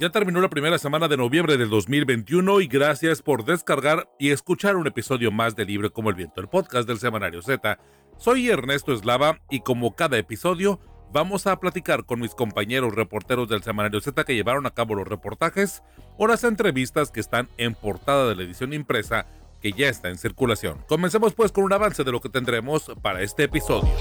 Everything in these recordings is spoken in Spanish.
Ya terminó la primera semana de noviembre del 2021 y gracias por descargar y escuchar un episodio más de Libre como el Viento, el podcast del Semanario Z. Soy Ernesto Eslava y como cada episodio vamos a platicar con mis compañeros reporteros del Semanario Z que llevaron a cabo los reportajes o las entrevistas que están en portada de la edición impresa que ya está en circulación. Comencemos pues con un avance de lo que tendremos para este episodio.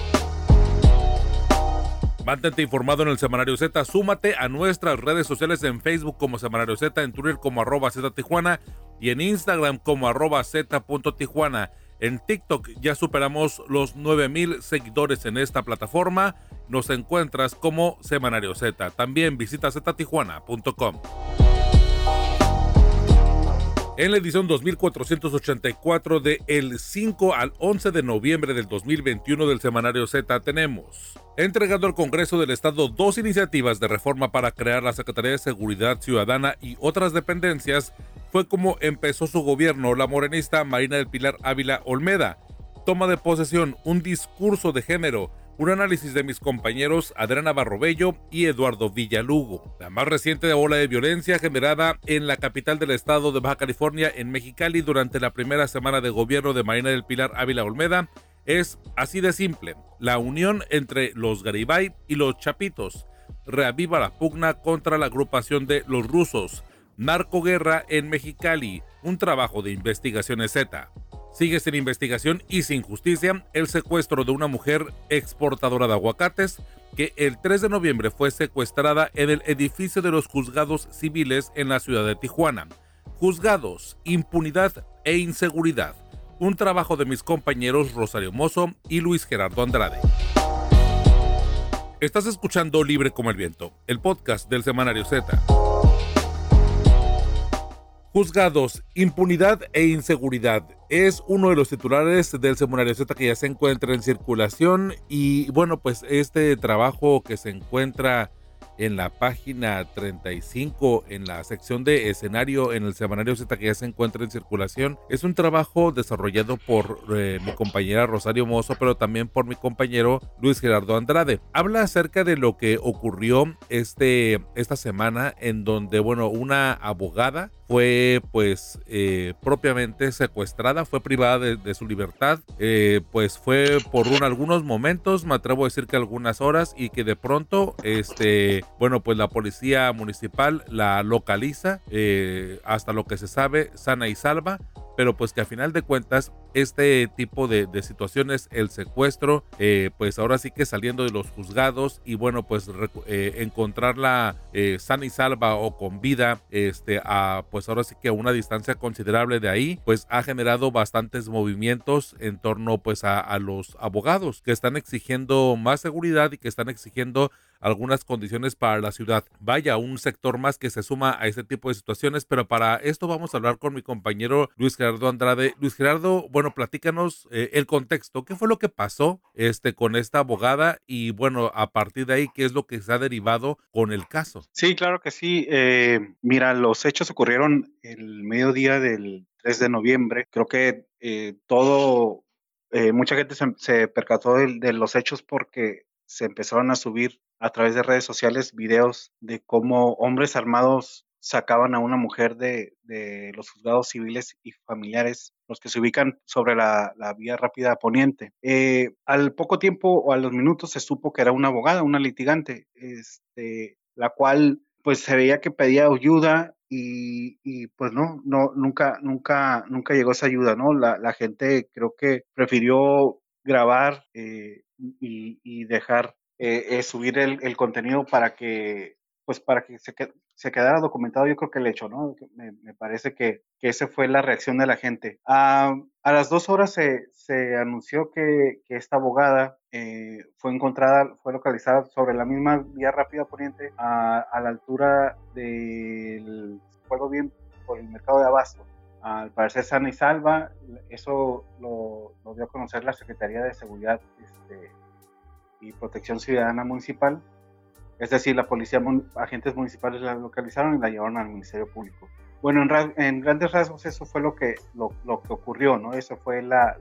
Mantente informado en el Semanario Z, súmate a nuestras redes sociales en Facebook como Semanario Z, en Twitter como arroba Z Tijuana y en Instagram como arroba Z.tijuana. En TikTok ya superamos los 9000 seguidores en esta plataforma. Nos encuentras como Semanario Z. También visita ztijuana.com. En la edición 2484 de el 5 al 11 de noviembre del 2021 del Semanario Z tenemos entregado al Congreso del Estado dos iniciativas de reforma para crear la Secretaría de Seguridad Ciudadana y otras dependencias, fue como empezó su gobierno la morenista Marina del Pilar Ávila Olmeda. Toma de posesión, un discurso de género, un análisis de mis compañeros Adriana Barrobello y Eduardo Villalugo. La más reciente ola de violencia generada en la capital del estado de Baja California, en Mexicali, durante la primera semana de gobierno de Marina del Pilar Ávila Olmeda, es así de simple. La unión entre los Garibay y los Chapitos reaviva la pugna contra la agrupación de los rusos. Narcoguerra en Mexicali, un trabajo de investigaciones Z. Sigue sin investigación y sin justicia el secuestro de una mujer exportadora de aguacates que el 3 de noviembre fue secuestrada en el edificio de los juzgados civiles en la ciudad de Tijuana. Juzgados, impunidad e inseguridad. Un trabajo de mis compañeros Rosario Mozo y Luis Gerardo Andrade. Estás escuchando Libre como el Viento, el podcast del Semanario Z. Juzgados, impunidad e inseguridad. Es uno de los titulares del Semanario Z que ya se encuentra en circulación y bueno, pues este trabajo que se encuentra en la página 35, en la sección de escenario en el semanario Z que ya se encuentra en circulación. Es un trabajo desarrollado por eh, mi compañera Rosario Mozo, pero también por mi compañero Luis Gerardo Andrade. Habla acerca de lo que ocurrió este, esta semana en donde, bueno, una abogada fue pues eh, propiamente secuestrada, fue privada de, su libertad, eh, pues fue por un, algunos momentos, me atrevo a decir que algunas horas y que de pronto, este, bueno, pues la policía municipal la localiza, eh, hasta lo que se sabe, sana y salva, pero pues que a final de cuentas este tipo de, situaciones, el secuestro, eh, pues ahora sí que saliendo de los juzgados y bueno, pues eh, encontrarla eh, sana y salva o con vida, este, a pues ahora sí que a una distancia considerable de ahí, pues ha generado bastantes movimientos en torno pues a, a los abogados que están exigiendo más seguridad y que están exigiendo algunas condiciones para la ciudad. Vaya, un sector más que se suma a este tipo de situaciones, pero para esto vamos a hablar con mi compañero Luis Gerardo Andrade. Luis Gerardo, bueno, platícanos eh, el contexto, qué fue lo que pasó este, con esta abogada y bueno, a partir de ahí, qué es lo que se ha derivado con el caso. Sí, claro que sí. Eh, mira, los hechos ocurrieron el mediodía del 3 de noviembre. Creo que eh, todo, mucha gente se, percató de los hechos porque se empezaron a subir a través de redes sociales videos de cómo hombres armados sacaban a una mujer de, los juzgados civiles y familiares, los que se ubican sobre la, vía rápida poniente. Eh, al poco tiempo o a los minutos se supo que era una abogada, una litigante, este, la cual pues se veía que pedía ayuda y, pues no, no, nunca, nunca, nunca llegó esa ayuda, ¿no? La, gente creo que prefirió grabar eh, y, dejar eh, subir el, contenido para que pues para que se, quedara documentado yo creo que el hecho, ¿no? Me, parece que, que esa fue la reacción de la gente. a las dos horas se, se anunció que, que, esta abogada eh, fue encontrada, fue localizada sobre la misma vía rápida poniente a, a la altura del, pueblo bien, por el mercado de abasto al parecer sana y salva. Eso lo, lo, dio a conocer la Secretaría de Seguridad este, y Protección Ciudadana Municipal. Es decir, la policía, agentes municipales la localizaron y la llevaron al Ministerio Público. bueno, en, grandes rasgos eso fue lo que, lo, que ocurrió, ¿no? Eso fue la,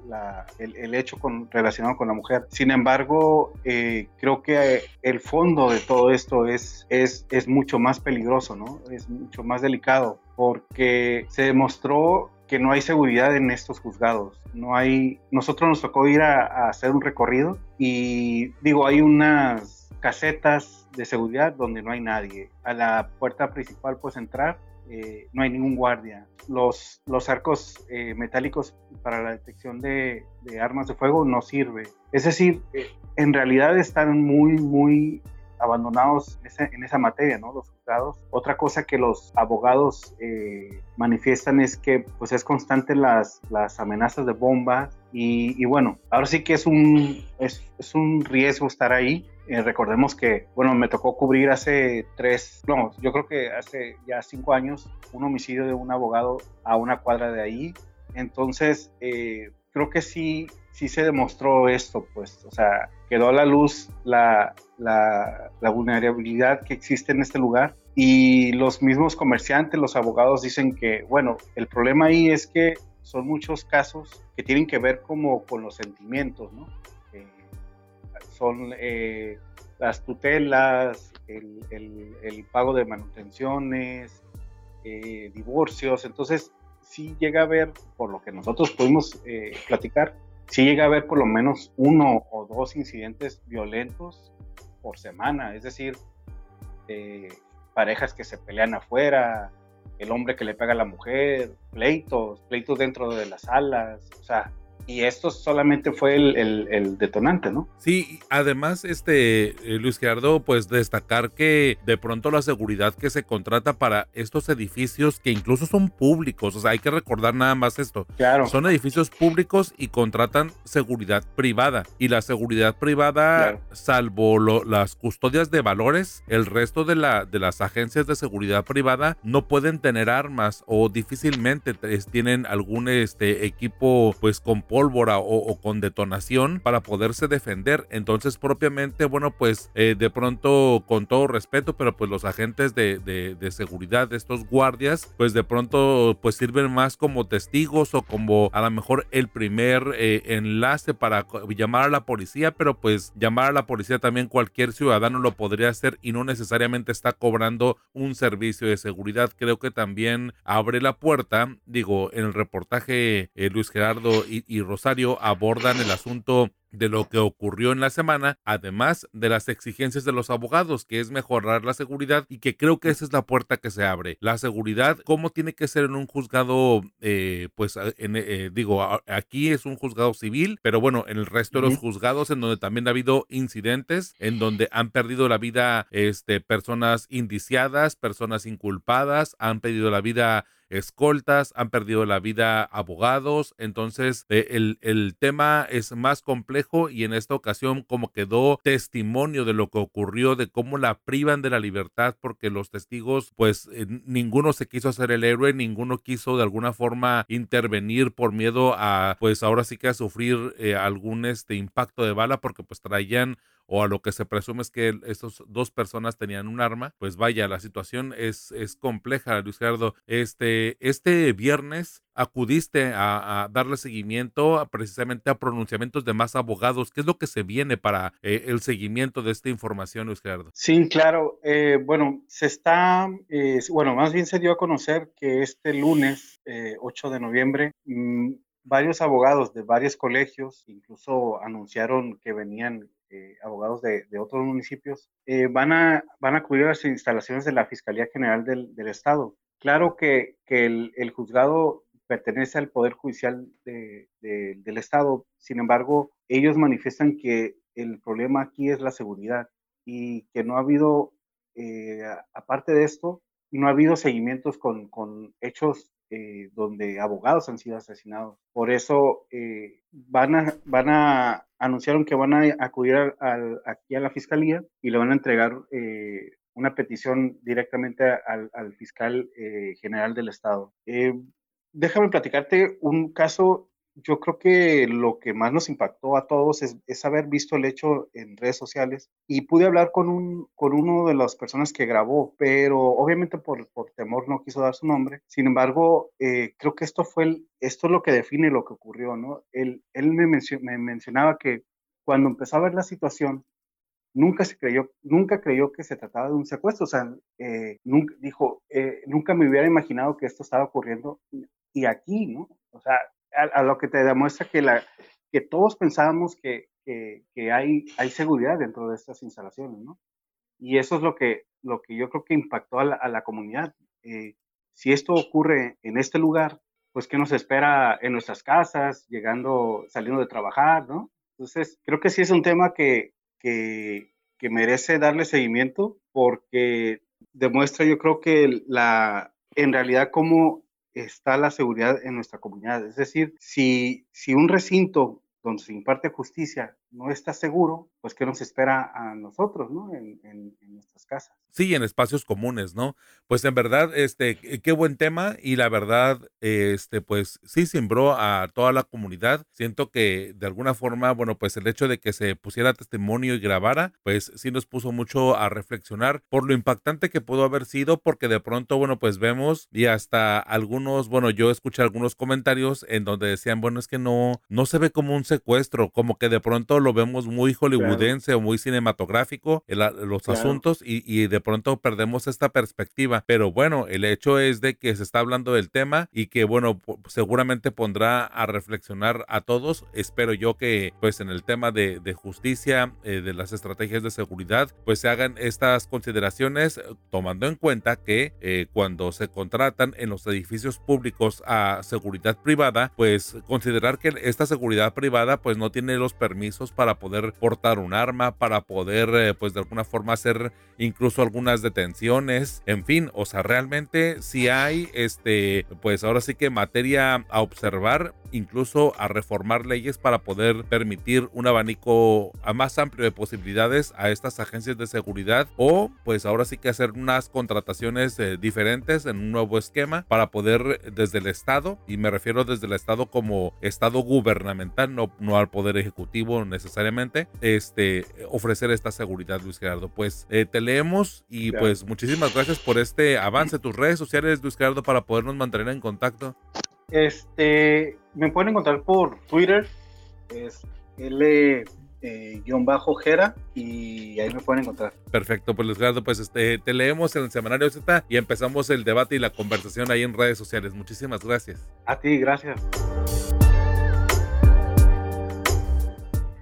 el, hecho con, relacionado con la mujer. Sin embargo, eh, creo que el fondo de todo esto es, es, es mucho más peligroso, ¿no? Es mucho más delicado porque se demostró que no hay seguridad en estos juzgados. No hay, nosotros nos tocó ir a, hacer un recorrido y digo, hay unas casetas de seguridad donde no hay nadie. A la puerta principal puedes entrar, eh, no hay ningún guardia. Los, los arcos eh, metálicos para la detección de, armas de fuego no sirve. Es decir, eh, en realidad están muy, muy abandonados en esa, materia, ¿no? Los juzgados. Otra cosa que los abogados eh, manifiestan es que pues es constante las, las amenazas de bombas y, bueno, ahora sí que es un, es, es un riesgo estar ahí. Eh, recordemos que, bueno, me tocó cubrir hace tres, no, yo creo que hace ya cinco años un homicidio de un abogado a una cuadra de ahí. Entonces, eh, creo que sí, sí se demostró esto, pues, o sea, quedó a la luz la, la, vulnerabilidad que existe en este lugar y los mismos comerciantes, los abogados dicen que, bueno, el problema ahí es que son muchos casos que tienen que ver como con los sentimientos, ¿no? Eh, son eh, las tutelas, el, el, pago de manutenciones, eh, divorcios, entonces sí llega a haber, por lo que nosotros pudimos platicar, sí llega a haber por lo menos uno o dos incidentes violentos por semana, es decir, eh, parejas que se pelean afuera, el hombre que le pega a la mujer, pleitos, pleitos dentro de las salas, o sea, y esto solamente fue el, detonante, ¿no? Sí, además, este, eh, Luis Gerardo, pues destacar que de pronto la seguridad que se contrata para estos edificios, que incluso son públicos, o sea, hay que recordar nada más esto. Claro. Son edificios públicos y contratan seguridad privada. Y la seguridad privada, salvo las custodias de valores, el resto de, la, de las agencias de seguridad privada no pueden tener armas o difícilmente tienen algún este, equipo, pues, con pólvora o, con detonación para poderse defender. Entonces, propiamente, bueno, pues eh, de pronto, con todo respeto, pero pues los agentes de, seguridad de estos guardias, pues de pronto, pues sirven más como testigos o como a lo mejor el primer eh, enlace para llamar a la policía, pero pues llamar a la policía también cualquier ciudadano lo podría hacer y no necesariamente está cobrando un servicio de seguridad. Creo que también abre la puerta, digo, en el reportaje eh, Luis Gerardo y, y Rosario abordan el asunto de lo que ocurrió en la semana, además de las exigencias de los abogados, que es mejorar la seguridad y que creo que esa es la puerta que se abre. La seguridad, ¿cómo tiene que ser en un juzgado? Eh, pues eh, digo, aquí es un juzgado civil, pero bueno, en el resto de los juzgados en donde también ha habido incidentes, en donde han perdido la vida este, personas indiciadas, personas inculpadas, han perdido la vida escoltas, han perdido la vida abogados, entonces eh, el, el, tema es más complejo y en esta ocasión como quedó testimonio de lo que ocurrió, de cómo la privan de la libertad porque los testigos pues eh, ninguno se quiso hacer el héroe, ninguno quiso de alguna forma intervenir por miedo a pues ahora sí que a sufrir eh, algún este impacto de bala porque pues traían o a lo que se presume es que esas dos personas tenían un arma, pues vaya, la situación es, es compleja, Luis Gerardo. Este, este viernes acudiste a, darle seguimiento precisamente a pronunciamientos de más abogados. ¿Qué es lo que se viene para eh, el seguimiento de esta información, Luis Gerardo? Sí, claro. Eh, bueno, se está, eh, bueno, más bien se dio a conocer que este lunes, 8 de noviembre, mm, varios abogados de varios colegios incluso anunciaron que venían eh, abogados de, otros municipios, eh, van, a, van a las instalaciones de la Fiscalía General del, Estado. Claro que, que el, juzgado pertenece al Poder Judicial del Estado, sin embargo, ellos manifiestan que el problema aquí es la seguridad y que no ha habido, eh, aparte de esto, no ha habido seguimientos con, con hechos donde abogados han sido asesinados. Por eso van, a, van a anunciaron que van a acudir aquí a la fiscalía y le van a entregar eh, una petición directamente al, fiscal eh, general del estado. Eh, déjame platicarte un caso yo creo que lo que más nos impactó a todos es, haber visto el hecho en redes sociales y pude hablar con, un, con uno de las personas que grabó, pero obviamente por, por temor no quiso dar su nombre. Sin embargo, eh, creo que esto fue el, esto es lo que define lo que ocurrió, ¿no? Él, él me, me mencionaba que cuando empezó a ver la situación, nunca se creyó, nunca creyó que se trataba de un secuestro, o sea, eh, nunca, dijo, eh, nunca me hubiera imaginado que esto estaba ocurriendo y aquí, ¿no? O sea, a, lo que te demuestra que, la, que todos pensábamos que, que, hay, hay seguridad dentro de estas instalaciones, ¿no? Y eso es lo que, lo que yo creo que impactó a la, comunidad. Eh, si esto ocurre en este lugar, pues ¿qué nos espera en nuestras casas, llegando, saliendo de trabajar, ¿no? Entonces, creo que sí es un tema que, que, que merece darle seguimiento porque demuestra, yo creo que la, en realidad cómo está la seguridad en nuestra comunidad. Es decir, si, si un recinto donde se imparte justicia no está seguro, pues qué nos espera a nosotros, ¿no? En, en, nuestras casas. Sí, en espacios comunes, ¿no? Pues en verdad, este, qué buen tema y la verdad, este, pues sí sembró a toda la comunidad. Siento que de alguna forma, bueno, pues el hecho de que se pusiera testimonio y grabara, pues sí nos puso mucho a reflexionar por lo impactante que pudo haber sido, porque de pronto, bueno, pues vemos y hasta algunos, bueno, yo escuché algunos comentarios en donde decían, bueno, es que no, no se ve como un secuestro, como que de pronto lo vemos muy hollywoodense o muy cinematográfico los asuntos y, de pronto perdemos esta perspectiva. Pero bueno, el hecho es de que se está hablando del tema y que bueno, seguramente pondrá a reflexionar a todos. Espero yo que pues en el tema de, justicia, eh, de las estrategias de seguridad, pues se hagan estas consideraciones tomando en cuenta que eh, cuando se contratan en los edificios públicos a seguridad privada, pues considerar que esta seguridad privada pues no tiene los permisos para poder portar un arma, para poder eh, pues de alguna forma hacer incluso algunas detenciones, en fin, o sea, realmente si hay este pues ahora sí que materia a observar, incluso a reformar leyes para poder permitir un abanico más amplio de posibilidades a estas agencias de seguridad o pues ahora sí que hacer unas contrataciones eh, diferentes en un nuevo esquema para poder desde el Estado, y me refiero desde el Estado como Estado gubernamental, no, no al Poder Ejecutivo necesariamente este, ofrecer esta seguridad, Luis Gerardo. Pues eh, te leemos y pues muchísimas gracias por este avance. Tus redes sociales, Luis Gerardo, para podernos mantener en contacto. Este, me pueden encontrar por Twitter, es L eh, guion bajo Jera y ahí me pueden encontrar. Perfecto, pues Luis Gerardo, pues este, te leemos en el semanario Z y empezamos el debate y la conversación ahí en redes sociales. Muchísimas gracias. A ti, gracias.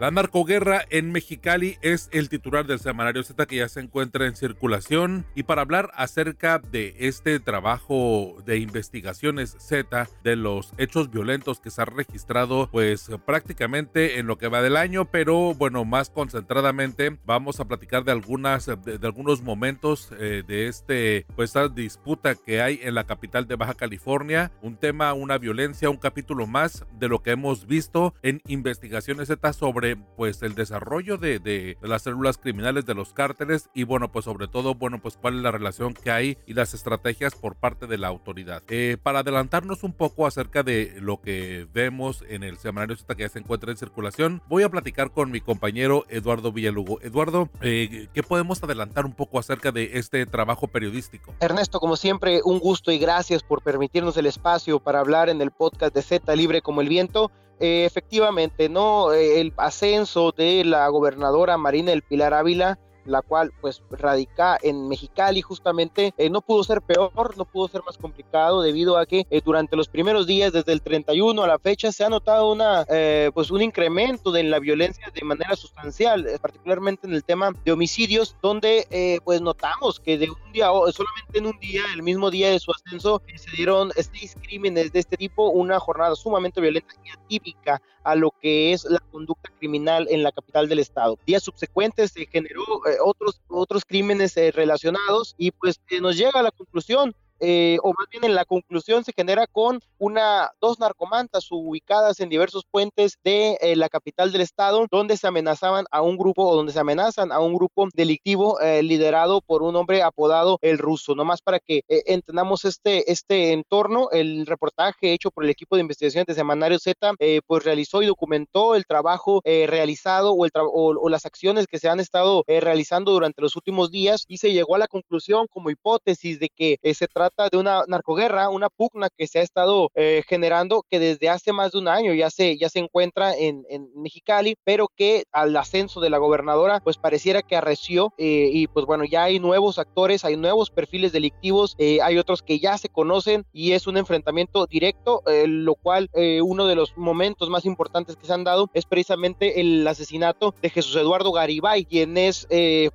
La narcoguerra en Mexicali es el titular del semanario Z que ya se encuentra en circulación. Y para hablar acerca de este trabajo de investigaciones Z de los hechos violentos que se han registrado pues prácticamente en lo que va del año, pero bueno, más concentradamente vamos a platicar de algunas de, algunos momentos eh, de este pues esta disputa que hay en la capital de Baja California, un tema, una violencia, un capítulo más de lo que hemos visto en investigaciones Z sobre pues el desarrollo de, las células criminales de los cárteles y bueno pues sobre todo bueno pues cuál es la relación que hay y las estrategias por parte de la autoridad. Eh, para adelantarnos un poco acerca de lo que vemos en el semanario Z que ya se encuentra en circulación, voy a platicar con mi compañero Eduardo Villalugo. Eduardo, eh, ¿qué podemos adelantar un poco acerca de este trabajo periodístico? Ernesto, como siempre, un gusto y gracias por permitirnos el espacio para hablar en el podcast de Z Libre como el Viento. Eh, efectivamente, ¿no? Eh, el ascenso de la gobernadora Marina del Pilar Ávila la cual pues radica en Mexicali justamente, eh, no pudo ser peor, no pudo ser más complicado debido a que eh, durante los primeros días, desde el 31 a la fecha, se ha notado una, eh, pues un incremento de la violencia de manera sustancial, particularmente en el tema de homicidios, donde pues notamos que de un día, solamente en un día, el mismo día de su ascenso, se dieron seis crímenes de este tipo, una jornada sumamente violenta y atípica a lo que es la conducta criminal en la capital del estado. Días subsecuentes se generó otros, otros crímenes eh, relacionados y pues nos llega a la conclusión eh, o más bien en la conclusión se genera con una, dos narcomantas ubicadas en diversos puentes de eh, la capital del estado, donde se amenazaban a un grupo o donde se amenazan a un grupo delictivo eh, liderado por un hombre apodado el ruso. Nomás para que entendamos este, este entorno, el reportaje hecho por el equipo de investigación de Semanario Z, pues realizó y documentó el trabajo realizado o, el o, las acciones que se han estado realizando durante los últimos días y se llegó a la conclusión como hipótesis de que se trata de una narcoguerra, una pugna que se ha estado eh, generando que desde hace más de un año ya se, ya se encuentra en, en Mexicali, pero que al ascenso de la gobernadora pues pareciera que arreció eh, y pues bueno, ya hay nuevos actores, hay nuevos perfiles delictivos, eh, hay otros que ya se conocen y es un enfrentamiento directo, lo cual uno de los momentos más importantes que se han dado es precisamente el asesinato de Jesús Eduardo Garibay, quien es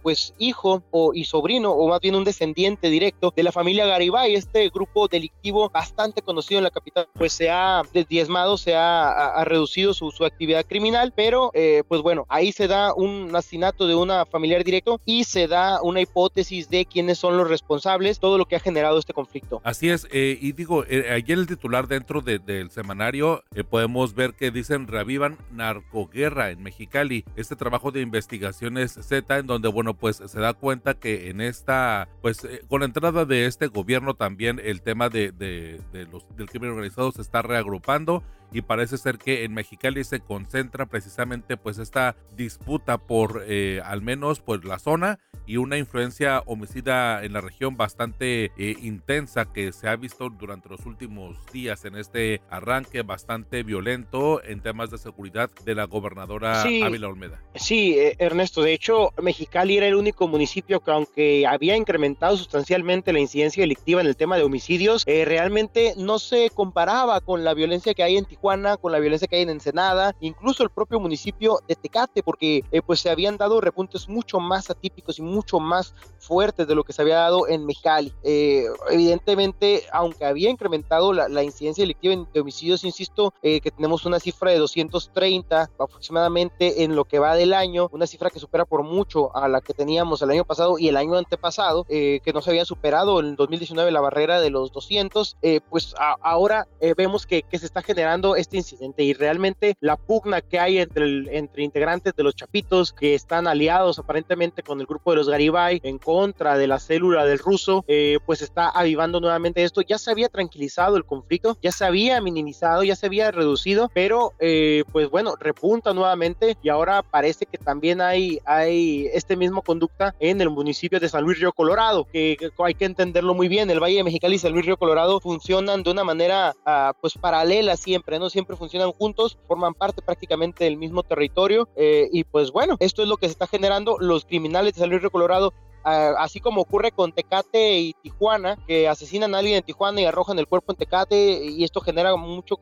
pues hijo o, y sobrino o más bien un descendiente directo de la familia Garibay, este grupo delictivo bastante conocido en la capital, pues se ha diezmado, se ha, reducido su, actividad criminal, pero eh, pues bueno, ahí se da un asesinato de una familiar directo y se da una hipótesis de quiénes son los responsables, todo lo que ha generado este conflicto. Así es, eh, y digo, eh, en el titular dentro del semanario eh, podemos ver que dicen revivan narcoguerra en Mexicali, este trabajo de investigaciones Z en donde bueno pues se da cuenta que en esta pues con la entrada de este gobierno también el tema de, de, los, del crimen organizado se está reagrupando y parece ser que en Mexicali se concentra precisamente pues esta disputa por eh, al menos pues la zona y una influencia homicida en la región bastante eh, intensa que se ha visto durante los últimos días en este arranque bastante violento en temas de seguridad de la gobernadora Ávila Olmeda. Sí, eh, Ernesto, de hecho Mexicali era el único municipio que aunque había incrementado sustancialmente la incidencia delictiva en el tema de homicidios, realmente no se comparaba con la violencia que hay en Tijuana con la violencia que hay en Ensenada, incluso el propio municipio de Tecate, porque eh, pues se habían dado repuntes mucho más atípicos y mucho más fuertes de lo que se había dado en Mexicali. Eh, evidentemente, aunque había incrementado la, incidencia delictiva de homicidios, insisto, eh, que tenemos una cifra de 230 aproximadamente en lo que va del año, una cifra que supera por mucho a la que teníamos el año pasado y el año antepasado, que no se había superado en 2019 la barrera de los 200, pues ahora vemos que, que se está generando este incidente y realmente la pugna que hay entre, entre integrantes de los Chapitos que están aliados aparentemente con el grupo de los Garibay en contra de la célula del ruso, eh, pues está avivando nuevamente esto. Ya se había tranquilizado el conflicto, ya se había minimizado, ya se había reducido, pero eh, pues bueno, repunta nuevamente y ahora parece que también hay, hay este mismo conducta en el municipio de San Luis Río Colorado, que, hay que entenderlo muy bien. El Valle de Mexicali y San Luis Río Colorado funcionan de una manera ah, pues paralela siempre, ¿no? siempre funcionan juntos, forman parte prácticamente del mismo territorio eh, y pues bueno, esto es lo que se está generando. Los criminales de San Luis Río Colorado Ah, así como ocurre con Tecate y Tijuana, que asesinan a alguien en Tijuana y arrojan el cuerpo en Tecate, y esto genera mucho,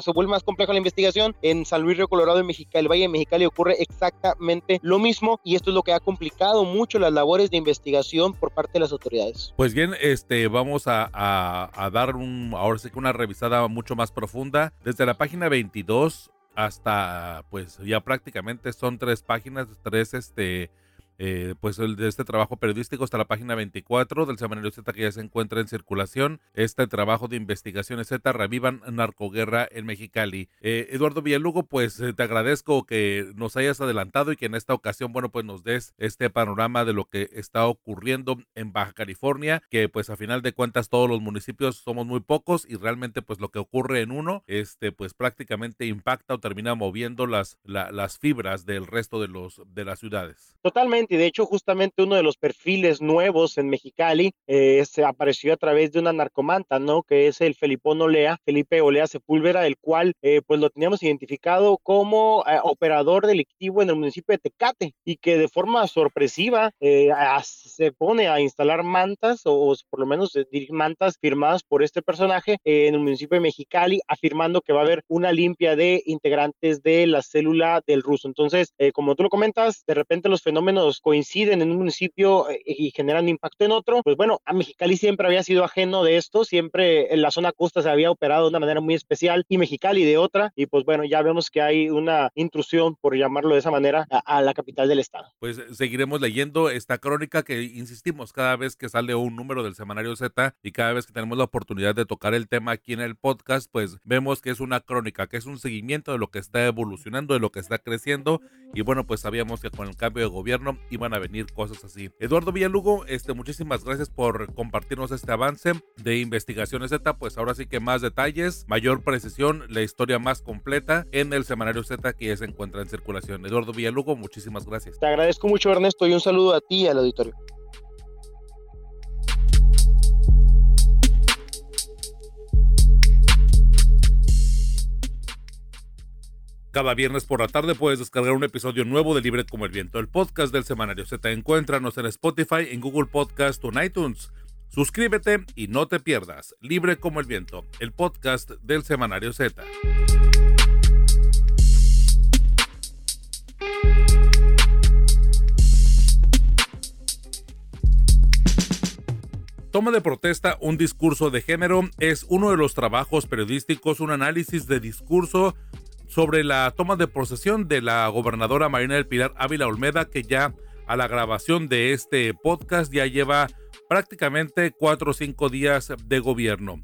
se vuelve más complejo la investigación. En San Luis Río Colorado, en Mexicali, el Valle de Mexicali ocurre exactamente lo mismo, y esto es lo que ha complicado mucho las labores de investigación por parte de las autoridades. Pues bien, este, vamos a, dar un, ahora sí que una revisada mucho más profunda. Desde la página 22 hasta, pues ya prácticamente son tres páginas, tres, este, eh, pues el de este trabajo periodístico hasta la página 24 del semanario Z que ya se encuentra en circulación. Este trabajo de investigaciones Z revivan narcoguerra en Mexicali. Eh, Eduardo Villalugo, pues eh, te agradezco que nos hayas adelantado y que en esta ocasión, bueno, pues nos des este panorama de lo que está ocurriendo en Baja California, que pues a final de cuentas todos los municipios somos muy pocos y realmente pues lo que ocurre en uno, este pues prácticamente impacta o termina moviendo las, las fibras del resto de los de las ciudades. Totalmente y de hecho justamente uno de los perfiles nuevos en Mexicali eh, se apareció a través de una narcomanta, ¿no? Que es el Felipón Olea, Felipe Olea Sepúlveda, el cual eh, pues lo teníamos identificado como eh, operador delictivo en el municipio de Tecate y que de forma sorpresiva se pone a instalar mantas o, por lo menos mantas firmadas por este personaje en el municipio de Mexicali, afirmando que va a haber una limpia de integrantes de la célula del ruso. Entonces, como tú lo comentas, de repente los fenómenos hechos coinciden en un municipio eh, y generan impacto en otro, pues bueno, a Mexicali siempre había sido ajeno de esto, siempre en la zona costa se había operado de una manera muy especial y Mexicali de otra, y pues bueno, ya vemos que hay una intrusión, por llamarlo de esa manera, a, la capital del estado. Pues seguiremos leyendo esta crónica que insistimos cada vez que sale un número del semanario Z y cada vez que tenemos la oportunidad de tocar el tema aquí en el podcast, pues vemos que es una crónica, que es un seguimiento de lo que está evolucionando, de lo que está creciendo y bueno, pues sabíamos que con el cambio de gobierno iban a venir cosas así. Eduardo Villalugo, este, muchísimas gracias por compartirnos este avance de Investigaciones Z, pues ahora sí que más detalles, mayor precisión, la historia más completa en el semanario Z que ya se encuentra en circulación. Eduardo Villalugo, muchísimas gracias. Te agradezco mucho Ernesto y un saludo a ti y al auditorio. Cada viernes por la tarde puedes descargar un episodio nuevo de Libre como el Viento, el podcast del semanario Z. Encuéntranos en Spotify, en Google Podcast o en iTunes. Suscríbete y no te pierdas Libre como el Viento, el podcast del semanario Z. Toma de protesta, un discurso de género, es uno de los trabajos periodísticos, un análisis de discurso sobre la toma de posesión de la gobernadora Marina del Pilar Ávila Olmeda, que ya a la grabación de este podcast ya lleva prácticamente cuatro o cinco días de gobierno.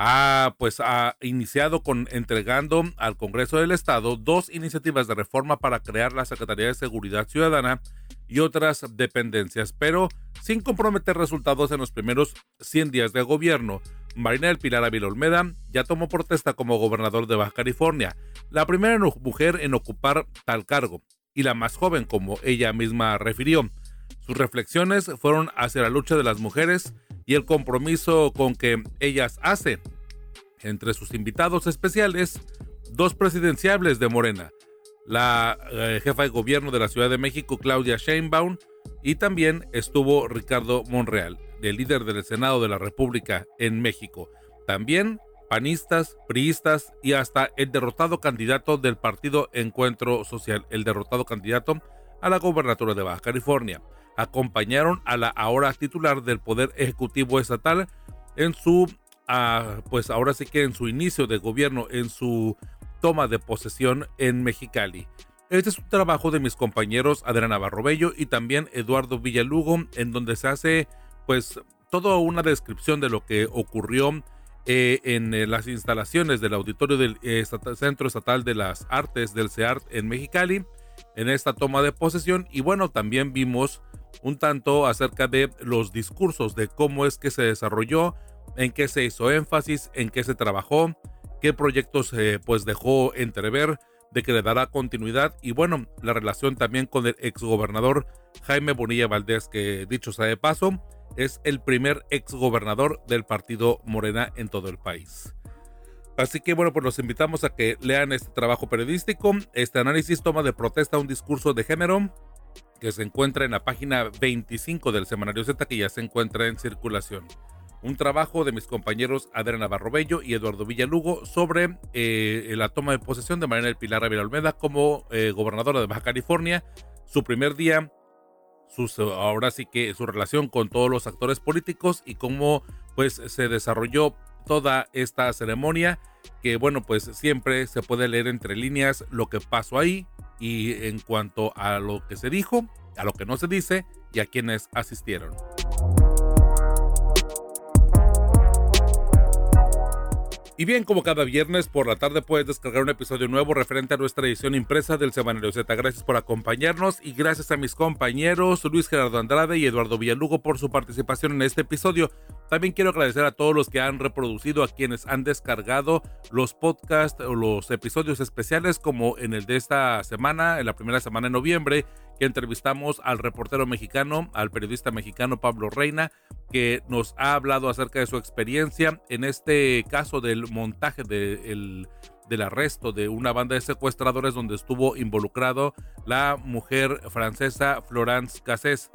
Ha, pues, ha iniciado con entregando al Congreso del Estado dos iniciativas de reforma para crear la Secretaría de Seguridad Ciudadana y otras dependencias, pero sin comprometer resultados en los primeros 100 días de gobierno. Marina del Pilar Ávila Olmeda ya tomó protesta como gobernador de Baja California, la primera mujer en ocupar tal cargo y la más joven, como ella misma refirió. Sus reflexiones fueron hacia la lucha de las mujeres y el compromiso con que ellas hacen. Entre sus invitados especiales, dos presidenciables de Morena, la eh, jefa de gobierno de la Ciudad de México, Claudia Sheinbaum, y también estuvo Ricardo Monreal, el líder del Senado de la República en México. También panistas, priistas y hasta el derrotado candidato del partido Encuentro Social, el derrotado candidato a la gobernatura de Baja California. Acompañaron a la ahora titular del Poder Ejecutivo Estatal en su, ah, pues ahora sí que en su inicio de gobierno, en su toma de posesión en Mexicali. Este es un trabajo de mis compañeros Adriana Barrobello y también Eduardo Villalugo, en donde se hace pues toda una descripción de lo que ocurrió eh, en eh, las instalaciones del auditorio del eh, Centro Estatal de las Artes del CEART en Mexicali, en esta toma de posesión. Y bueno, también vimos un tanto acerca de los discursos, de cómo es que se desarrolló, en qué se hizo énfasis, en qué se trabajó, qué proyectos pues dejó entrever, de que le dará continuidad y bueno, la relación también con el exgobernador Jaime Bonilla Valdés, que dicho sea de paso, es el primer exgobernador del partido Morena en todo el país. Así que bueno, pues los invitamos a que lean este trabajo periodístico. Este análisis toma de protesta un discurso de género que se encuentra en la página 25 del Semanario Z que ya se encuentra en circulación. Un trabajo de mis compañeros Adriana Barrobello y Eduardo Villalugo sobre eh, la toma de posesión de Marina del Pilar Ávila Olmeda como eh, gobernadora de Baja California. Su primer día ahora sí que su relación con todos los actores políticos y cómo pues se desarrolló toda esta ceremonia que bueno pues siempre se puede leer entre líneas lo que pasó ahí y en cuanto a lo que se dijo, a lo que no se dice y a quienes asistieron. Y bien, como cada viernes por la tarde puedes descargar un episodio nuevo referente a nuestra edición impresa del Semanario Z. Gracias por acompañarnos y gracias a mis compañeros Luis Gerardo Andrade y Eduardo Villalugo por su participación en este episodio. También quiero agradecer a todos los que han reproducido, a quienes han descargado los podcasts o los episodios especiales como en el de esta semana, en la primera semana de noviembre que entrevistamos al reportero mexicano, al periodista mexicano Pablo Reina, que nos ha hablado acerca de su experiencia en este caso del montaje del arresto de una banda de secuestradores donde estuvo involucrado la mujer francesa Florence Cassés.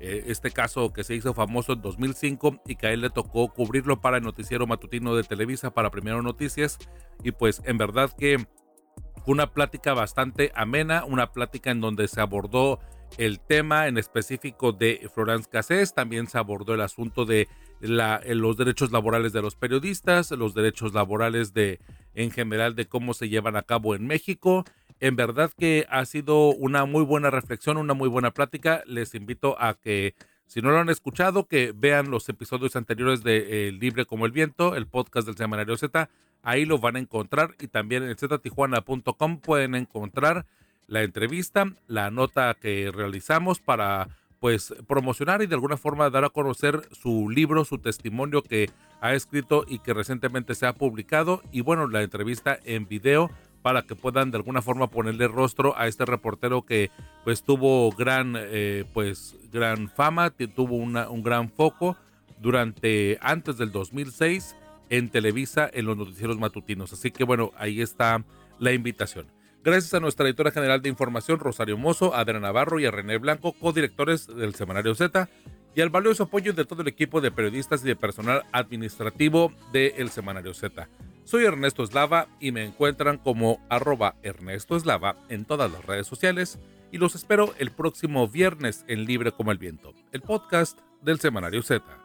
Eh, este caso que se hizo famoso en 2005 y que a él le tocó cubrirlo para el noticiero matutino de Televisa para Primero Noticias. Y pues en verdad que fue una plática bastante amena, una plática en donde se abordó el tema en específico de Florence Cassés, también se abordó el asunto de la, los derechos laborales de los periodistas, los derechos laborales de en general de cómo se llevan a cabo en México. En verdad que ha sido una muy buena reflexión, una muy buena plática. Les invito a que, si no lo han escuchado, que vean los episodios anteriores de eh, Libre como el Viento, el podcast del Semanario Z. Ahí lo van a encontrar y también en ztijuana.com pueden encontrar la entrevista, la nota que realizamos para pues promocionar y de alguna forma dar a conocer su libro, su testimonio que ha escrito y que recientemente se ha publicado y bueno, la entrevista en video para que puedan de alguna forma ponerle rostro a este reportero que pues tuvo gran eh, pues gran fama, tuvo un gran foco durante antes del 2006 en Televisa en los noticieros matutinos. Así que bueno, ahí está la invitación. Gracias a nuestra editora general de información, Rosario Mozo, a Adriana Navarro y a René Blanco, codirectores del Semanario Z, y al valioso apoyo de todo el equipo de periodistas y de personal administrativo del Semanario Z. Soy Ernesto Eslava y me encuentran como arroba Ernesto Eslava en todas las redes sociales y los espero el próximo viernes en Libre como el Viento, el podcast del Semanario Z.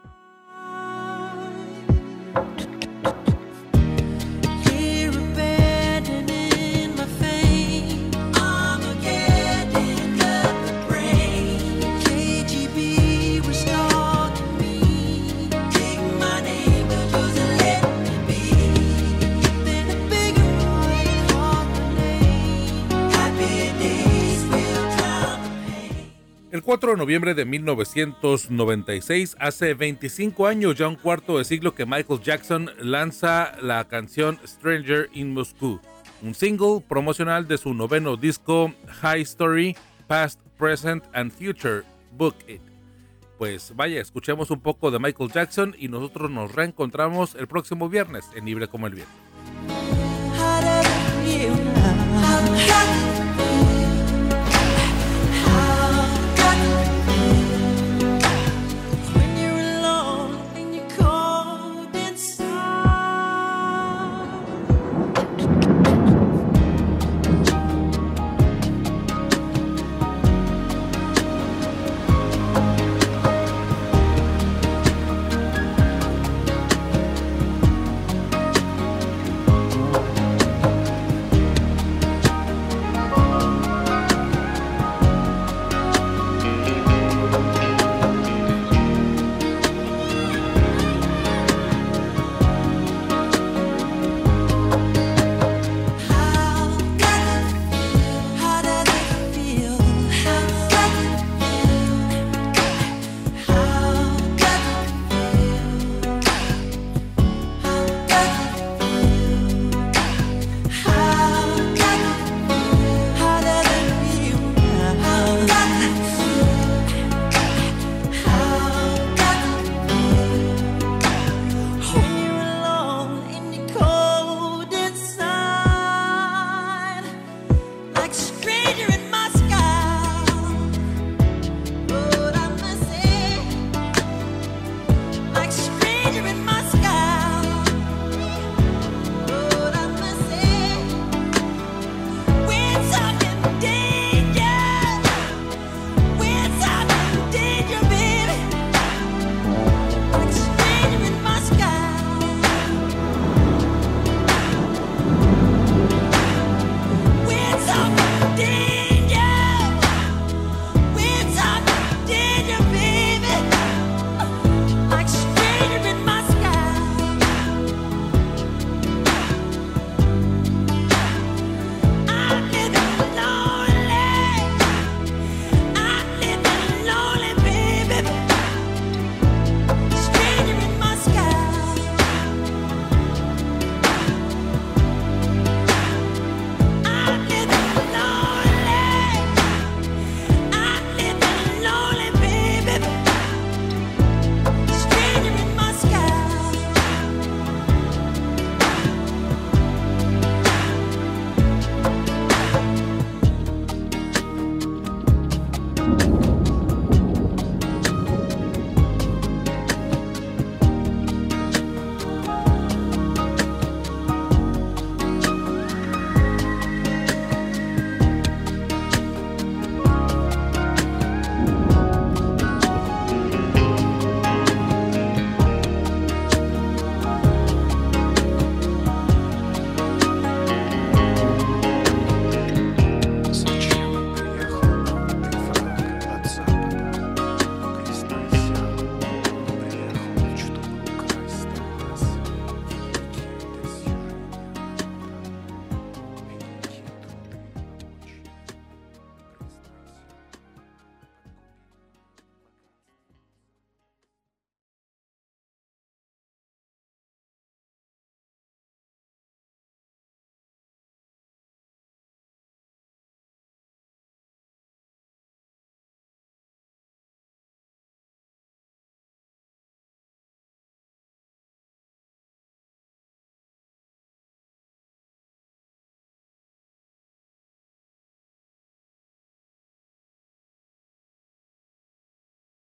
4 de noviembre de 1996, hace 25 años, ya un cuarto de siglo que Michael Jackson lanza la canción Stranger in Moscow, un single promocional de su noveno disco High Story, Past, Present and Future, Book It. Pues vaya, escuchemos un poco de Michael Jackson y nosotros nos reencontramos el próximo viernes en Libre como el Viento.